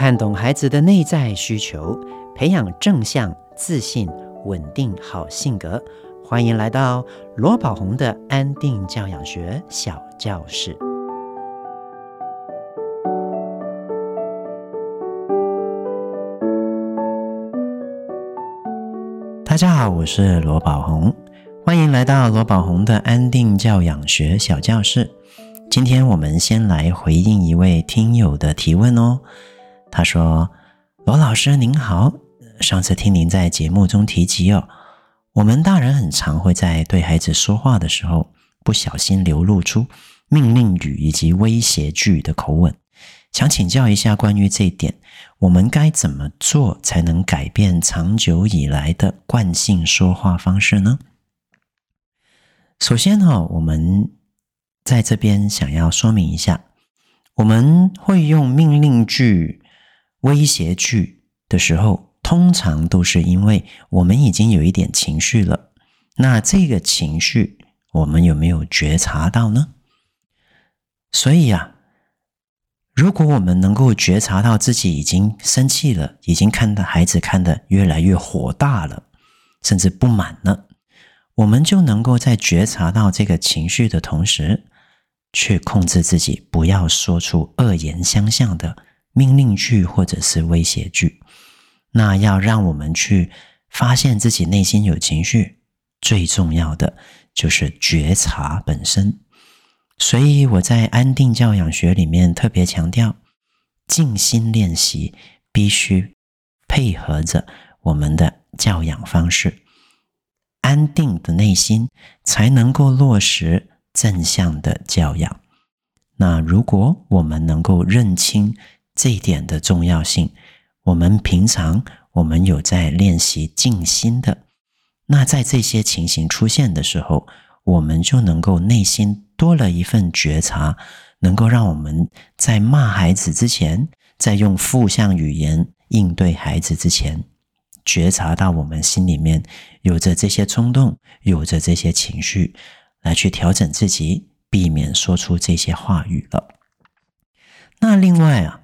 看懂孩子的内在需求，培养正向、自信、稳定好性格。欢迎来到罗宝红的安定教养学小教室。大家好，我是罗宝红，欢迎来到罗宝红的安定教养学小教室。今天我们先来回应一位听友的提问哦。他说：“罗老师您好，上次听您在节目中提及哦，我们大人很常会在对孩子说话的时候，不小心流露出命令语以及威胁句的口吻。想请教一下关于这一点，我们该怎么做才能改变长久以来的惯性说话方式呢？”首先哈，我们在这边想要说明一下，我们会用命令句。威胁句的时候，通常都是因为我们已经有一点情绪了。那这个情绪，我们有没有觉察到呢？所以啊，如果我们能够觉察到自己已经生气了，已经看到孩子看得越来越火大了，甚至不满了，我们就能够在觉察到这个情绪的同时，去控制自己，不要说出恶言相向的。命令句或者是威胁句，那要让我们去发现自己内心有情绪，最重要的就是觉察本身。所以我在安定教养学里面特别强调，静心练习必须配合着我们的教养方式，安定的内心才能够落实正向的教养。那如果我们能够认清，这一点的重要性，我们平常我们有在练习静心的，那在这些情形出现的时候，我们就能够内心多了一份觉察，能够让我们在骂孩子之前，在用负向语言应对孩子之前，觉察到我们心里面有着这些冲动，有着这些情绪，来去调整自己，避免说出这些话语了。那另外啊。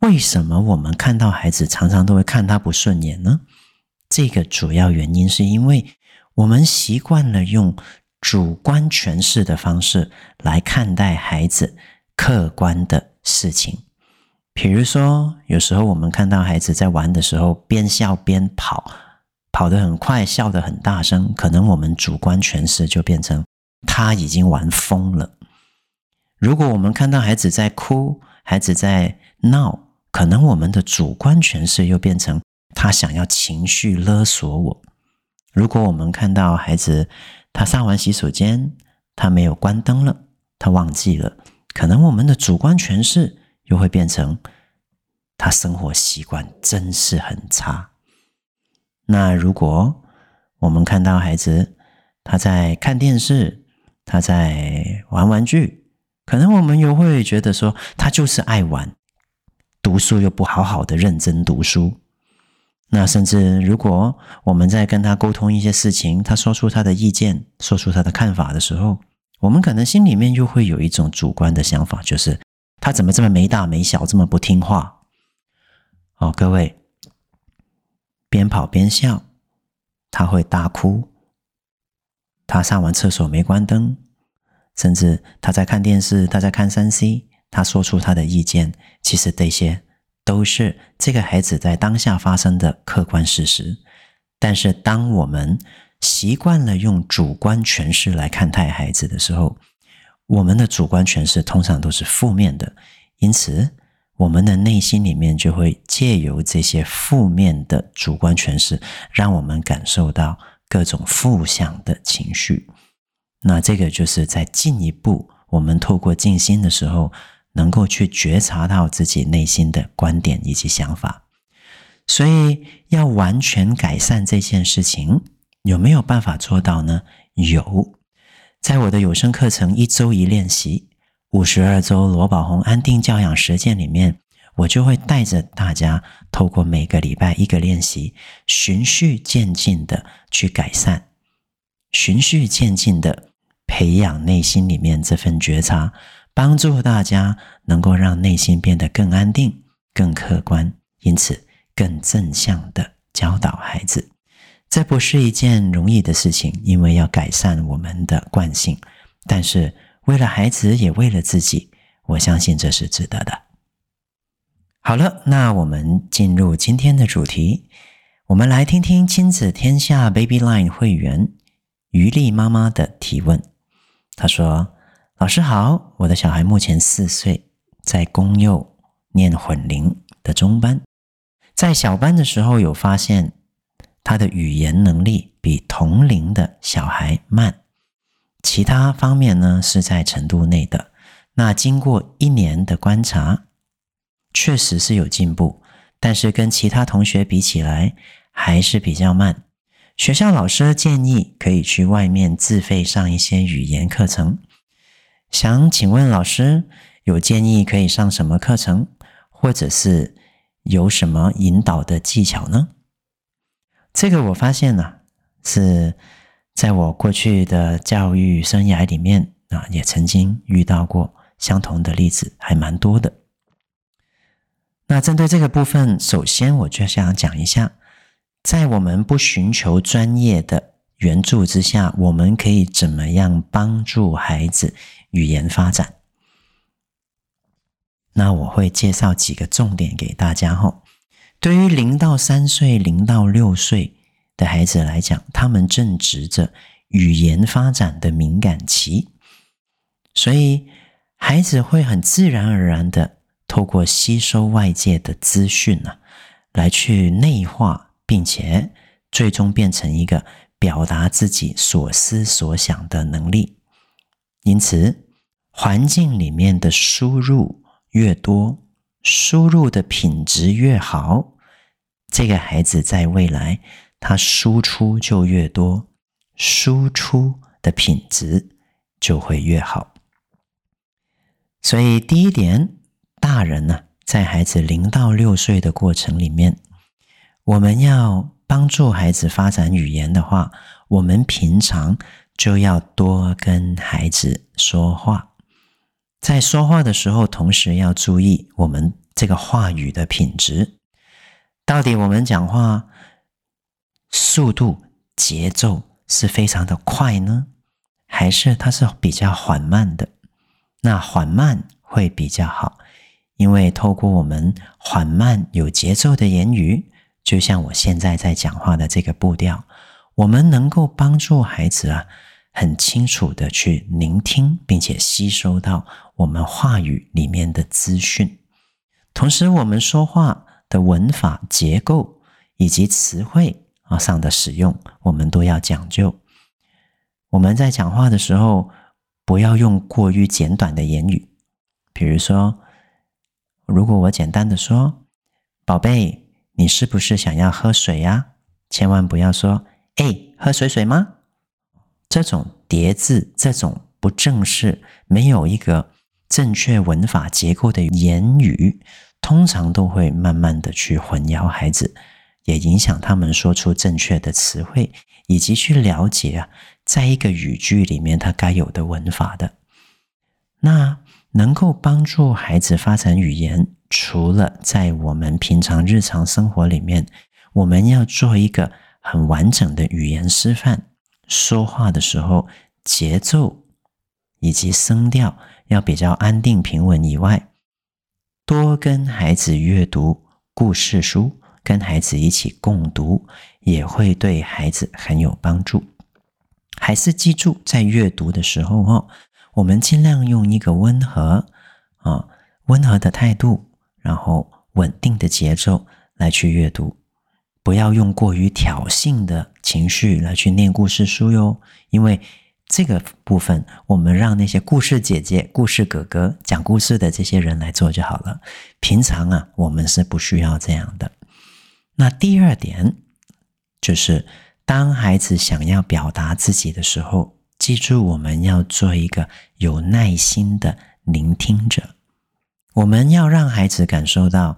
为什么我们看到孩子常常都会看他不顺眼呢？这个主要原因是因为我们习惯了用主观诠释的方式来看待孩子客观的事情。比如说，有时候我们看到孩子在玩的时候边笑边跑，跑得很快，笑得很大声，可能我们主观诠释就变成他已经玩疯了。如果我们看到孩子在哭，孩子在闹，可能我们的主观诠释又变成他想要情绪勒索我。如果我们看到孩子他上完洗手间，他没有关灯了，他忘记了，可能我们的主观诠释又会变成他生活习惯真是很差。那如果我们看到孩子他在看电视，他在玩玩具，可能我们又会觉得说他就是爱玩。读书又不好好的认真读书，那甚至如果我们在跟他沟通一些事情，他说出他的意见，说出他的看法的时候，我们可能心里面又会有一种主观的想法，就是他怎么这么没大没小，这么不听话？哦，各位，边跑边笑，他会大哭，他上完厕所没关灯，甚至他在看电视，他在看三 C。他说出他的意见，其实这些都是这个孩子在当下发生的客观事实。但是，当我们习惯了用主观诠释来看待孩子的时候，我们的主观诠释通常都是负面的，因此，我们的内心里面就会借由这些负面的主观诠释，让我们感受到各种负向的情绪。那这个就是在进一步，我们透过静心的时候。能够去觉察到自己内心的观点以及想法，所以要完全改善这件事情，有没有办法做到呢？有，在我的有声课程一周一练习五十二周罗宝红安定教养实践里面，我就会带着大家透过每个礼拜一个练习，循序渐进的去改善，循序渐进的培养内心里面这份觉察。帮助大家能够让内心变得更安定、更客观，因此更正向的教导孩子。这不是一件容易的事情，因为要改善我们的惯性。但是为了孩子，也为了自己，我相信这是值得的。好了，那我们进入今天的主题，我们来听听亲子天下 Baby Line 会员于丽妈妈的提问。她说：“老师好，我的小孩目前四岁，在公幼念混龄的中班，在小班的时候有发现。”他的语言能力比同龄的小孩慢，其他方面呢是在程度内的。那经过一年的观察，确实是有进步，但是跟其他同学比起来还是比较慢。学校老师建议可以去外面自费上一些语言课程，想请问老师有建议可以上什么课程，或者是有什么引导的技巧呢？这个我发现呢，是在我过去的教育生涯里面啊，也曾经遇到过相同的例子，还蛮多的。那针对这个部分，首先我就想讲一下，在我们不寻求专业的援助之下，我们可以怎么样帮助孩子语言发展？那我会介绍几个重点给大家哈。对于零到三岁、零到六岁的孩子来讲，他们正值着语言发展的敏感期，所以孩子会很自然而然的透过吸收外界的资讯呢，来去内化，并且最终变成一个表达自己所思所想的能力。因此，环境里面的输入越多，输入的品质越好，这个孩子在未来他输出就越多，输出的品质就会越好。所以第一点，大人呢，在孩子零到六岁的过程里面，我们要帮助孩子发展语言的话，我们平常就要多跟孩子说话。在说话的时候，同时要注意我们这个话语的品质。到底我们讲话速度、节奏是非常的快呢，还是它是比较缓慢的？那缓慢会比较好，因为透过我们缓慢有节奏的言语，就像我现在在讲话的这个步调，我们能够帮助孩子啊。很清楚的去聆听，并且吸收到我们话语里面的资讯。同时，我们说话的文法结构以及词汇啊上的使用，我们都要讲究。我们在讲话的时候，不要用过于简短的言语。比如说，如果我简单的说：“宝贝，你是不是想要喝水呀？”千万不要说：“哎，喝水水吗？”这种叠字，这种不正式、没有一个正确文法结构的言语，通常都会慢慢的去混淆孩子，也影响他们说出正确的词汇，以及去了解啊，在一个语句里面它该有的文法的。那能够帮助孩子发展语言，除了在我们平常日常生活里面，我们要做一个很完整的语言示范。说话的时候，节奏以及声调要比较安定平稳以外，多跟孩子阅读故事书，跟孩子一起共读，也会对孩子很有帮助。还是记住，在阅读的时候哦，我们尽量用一个温和啊、温和的态度，然后稳定的节奏来去阅读。不要用过于挑衅的情绪来去念故事书哟，因为这个部分我们让那些故事姐姐、故事哥哥讲故事的这些人来做就好了。平常啊，我们是不需要这样的。那第二点就是，当孩子想要表达自己的时候，记住我们要做一个有耐心的聆听者。我们要让孩子感受到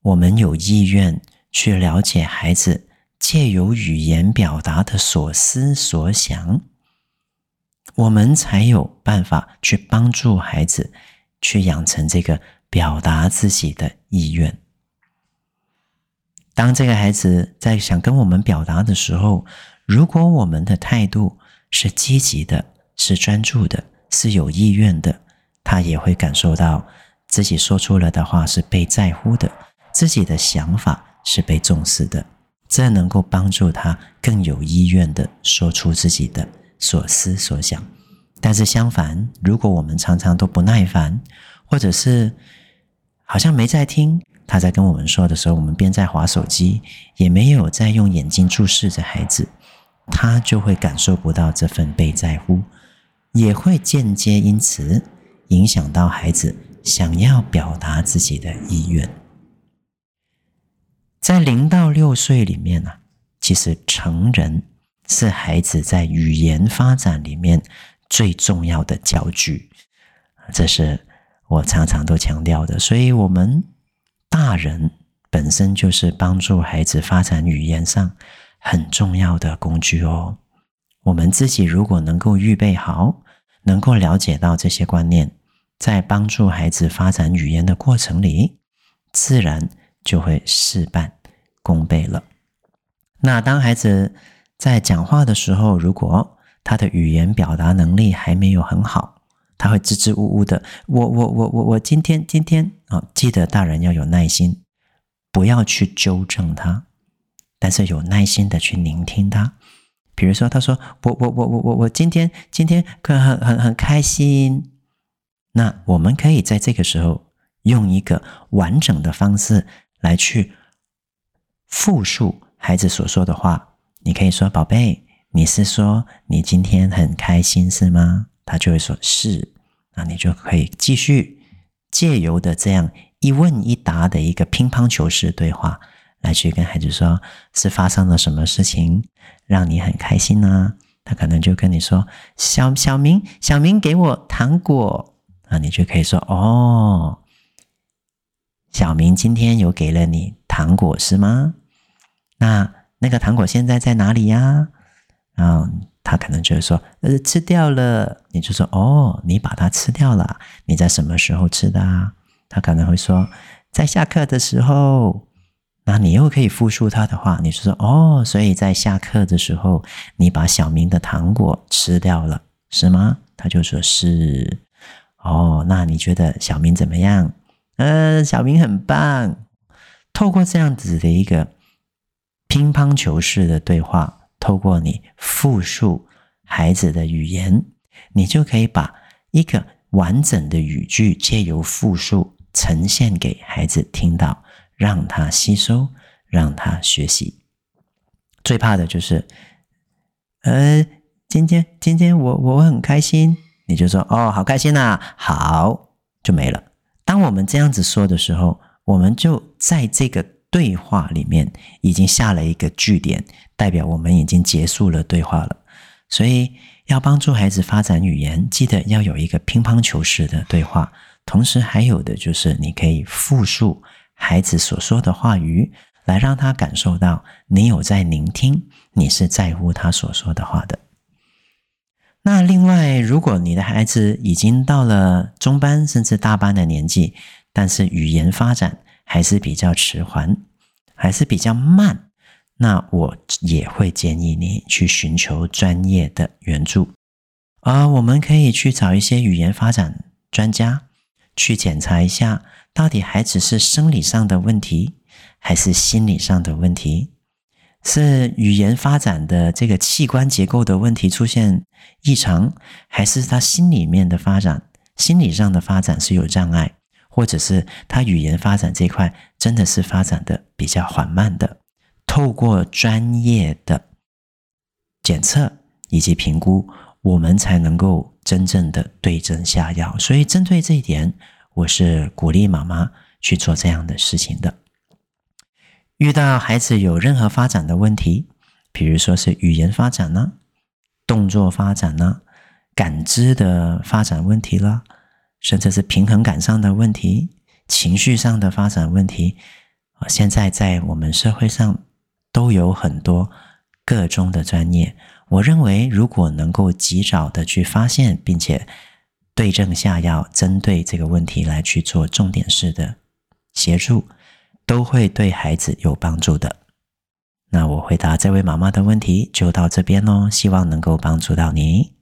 我们有意愿。去了解孩子借由语言表达的所思所想，我们才有办法去帮助孩子去养成这个表达自己的意愿。当这个孩子在想跟我们表达的时候，如果我们的态度是积极的、是专注的、是有意愿的，他也会感受到自己说出了的话是被在乎的，自己的想法是被重视的，这能够帮助他更有意愿的说出自己的所思所想。但是相反，如果我们常常都不耐烦，或者是好像没在听，他在跟我们说的时候，我们边在划手机，也没有在用眼睛注视着孩子，他就会感受不到这份被在乎，也会间接因此影响到孩子想要表达自己的意愿。在零到六岁里面呢，其实成人是孩子在语言发展里面最重要的教具，这是我常常都强调的，所以我们。大人本身就是帮助孩子发展语言上很重要的工具哦。我们自己如果能够预备好，能够了解到这些观念，在帮助孩子发展语言的过程里，自然就会事半功倍了。那当孩子在讲话的时候，如果他的语言表达能力还没有很好，他会支支吾吾的，我我我我我今天今天啊、记得大人要有耐心，不要去纠正他，但是有耐心的去聆听他。比如说，他说我我我我我我今天今天可很很很开心，那我们可以在这个时候用一个完整的方式来去复述孩子所说的话。你可以说：“宝贝，你是说你今天很开心是吗？”他就会说是，那你就可以继续借由的这样一问一答的一个乒乓球式对话，来去跟孩子说，是发生了什么事情让你很开心呢？他可能就跟你说，小小明，小明给我糖果，啊，你就可以说哦，小明今天有给了你糖果是吗？那那个糖果现在在哪里呀？嗯。他可能就会说：“呃，吃掉了。”你就说：“哦，你把它吃掉了。你在什么时候吃的啊？”他可能会说：“在下课的时候。”那你又可以复述他的话，你就说：“哦，所以在下课的时候，你把小明的糖果吃掉了，是吗？”他就说：“是。”哦，那你觉得小明怎么样？呃，小明很棒。透过这样子的一个乒乓球式的对话。透过你复述孩子的语言，你就可以把一个完整的语句借由复述呈现给孩子听到，让他吸收，让他学习。最怕的就是，呃，今天今天我我很开心，你就说哦，好开心呐，好，就没了。当我们这样子说的时候，我们就在这个。对话里面已经下了一个句点，代表我们已经结束了对话了。所以要帮助孩子发展语言，记得要有一个乒乓球式的对话。同时还有的就是你可以复述孩子所说的话语，来让他感受到你有在聆听，你是在乎他所说的话的。那另外，如果你的孩子已经到了中班甚至大班的年纪，但是语言发展，还是比较迟缓，还是比较慢，那我也会建议你去寻求专业的援助。啊，我们可以去找一些语言发展专家去检查一下，到底孩子是生理上的问题，还是心理上的问题？是语言发展的这个器官结构的问题出现异常，还是他心里面的发展，心理上的发展是有障碍？或者是他语言发展这块真的是发展的比较缓慢的，透过专业的检测以及评估，我们才能够真正的对症下药。所以针对这一点，我是鼓励妈妈去做这样的事情的。遇到孩子有任何发展的问题，比如说是语言发展呢、动作发展呢、感知的发展问题啦。甚至是平衡感上的问题、情绪上的发展问题，啊，现在在我们社会上都有很多个中的专业。我认为，如果能够及早的去发现，并且对症下药，针对这个问题来去做重点式的协助，都会对孩子有帮助的。那我回答这位妈妈的问题就到这边喽，希望能够帮助到你。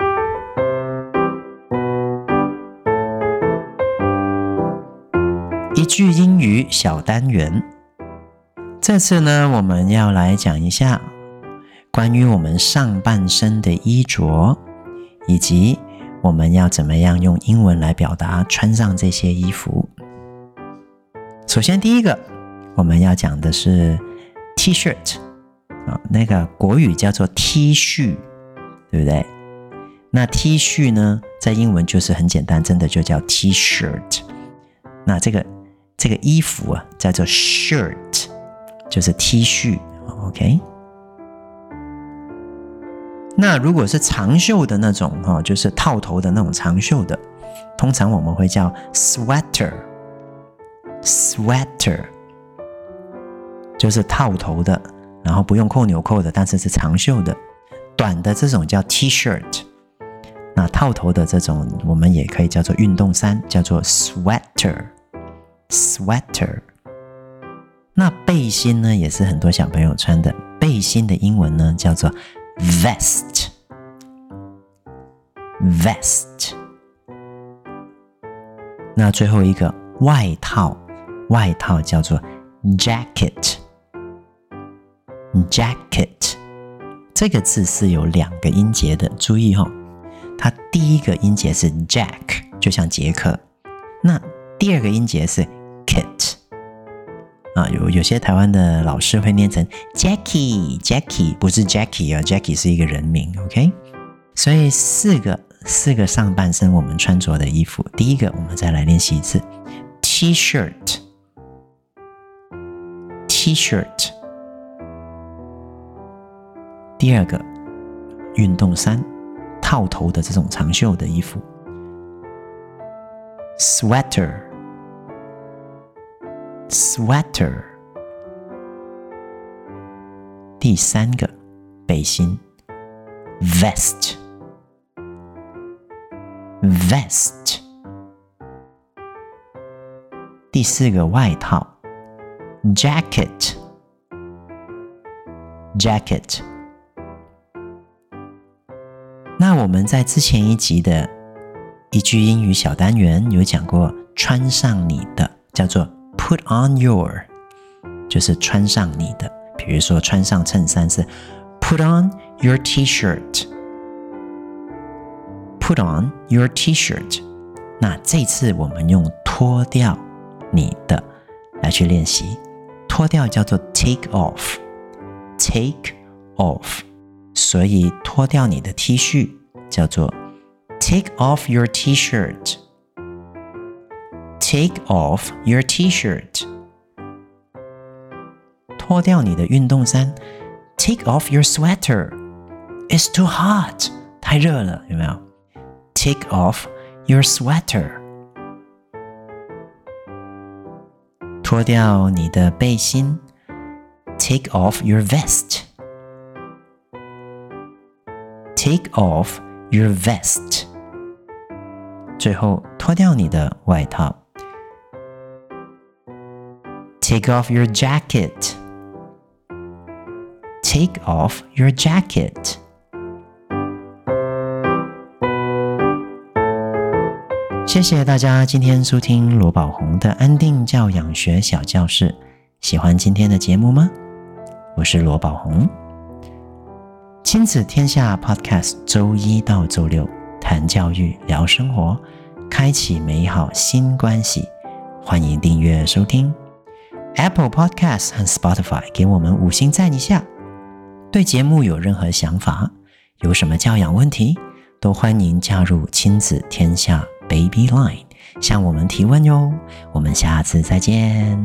一句英语小单元，这次呢，我们要来讲一下关于我们上半身的衣着，以及我们要怎么样用英文来表达穿上这些衣服。首先，第一个我们要讲的是 T-shirt。啊，那个国语叫做 T 恤，对不对？那 T 恤呢，在英文就是很简单，真的就叫 T-shirt。那这个这个衣服啊，叫做 shirt，就是 T 恤。OK。那如果是长袖的那种哈，就是套头的那种长袖的，通常我们会叫 sweater，sweater，就是套头的。然后不用扣纽扣的，但是是长袖的，短的这种叫 T-shirt。那套头的这种，我们也可以叫做运动衫，叫做 sweater。sweater。那背心呢，也是很多小朋友穿的。背心的英文呢，叫做 vest。vest。那最后一个外套，外套叫做 jacket。Jacket 这个字是有两个音节的，注意哈、哦，它第一个音节是 Jack，就像杰克。那第二个音节是 Kit 啊，有有些台湾的老师会念成 Jackie，Jackie 不是 Jackie 啊，Jackie 是一个人名，OK？所以四个四个上半身我们穿着的衣服，第一个我们再来练习一次 T-shirt，T-shirt。第二个，运动衫，套头的这种长袖的衣服，sweater，sweater。第三个，背心，vest，vest。第四个，外套，jacket，jacket。我们在之前一集的一句英语小单元有讲过，穿上你的叫做 put on your，就是穿上你的。比如说穿上衬衫是 put on your T-shirt，put on your T-shirt。那这次我们用脱掉你的来去练习，脱掉叫做 take off，take off。所以脱掉你的 T 恤叫做 take off your T-shirt。take off your T-shirt。脱掉你的运动衫，take off your sweater。It's too hot，太热了，有没有？take off your sweater。脱掉你的背心，take off your vest。Take off your vest。最后脱掉你的外套。Take off your jacket。Take off your jacket。谢谢大家今天收听罗宝红的安定教养学小教室。喜欢今天的节目吗？我是罗宝红。亲子天下 Podcast，周一到周六谈教育、聊生活，开启美好新关系。欢迎订阅收听 Apple Podcast 和 Spotify，给我们五星赞一下。对节目有任何想法，有什么教养问题，都欢迎加入亲子天下 Baby Line，向我们提问哟。我们下次再见。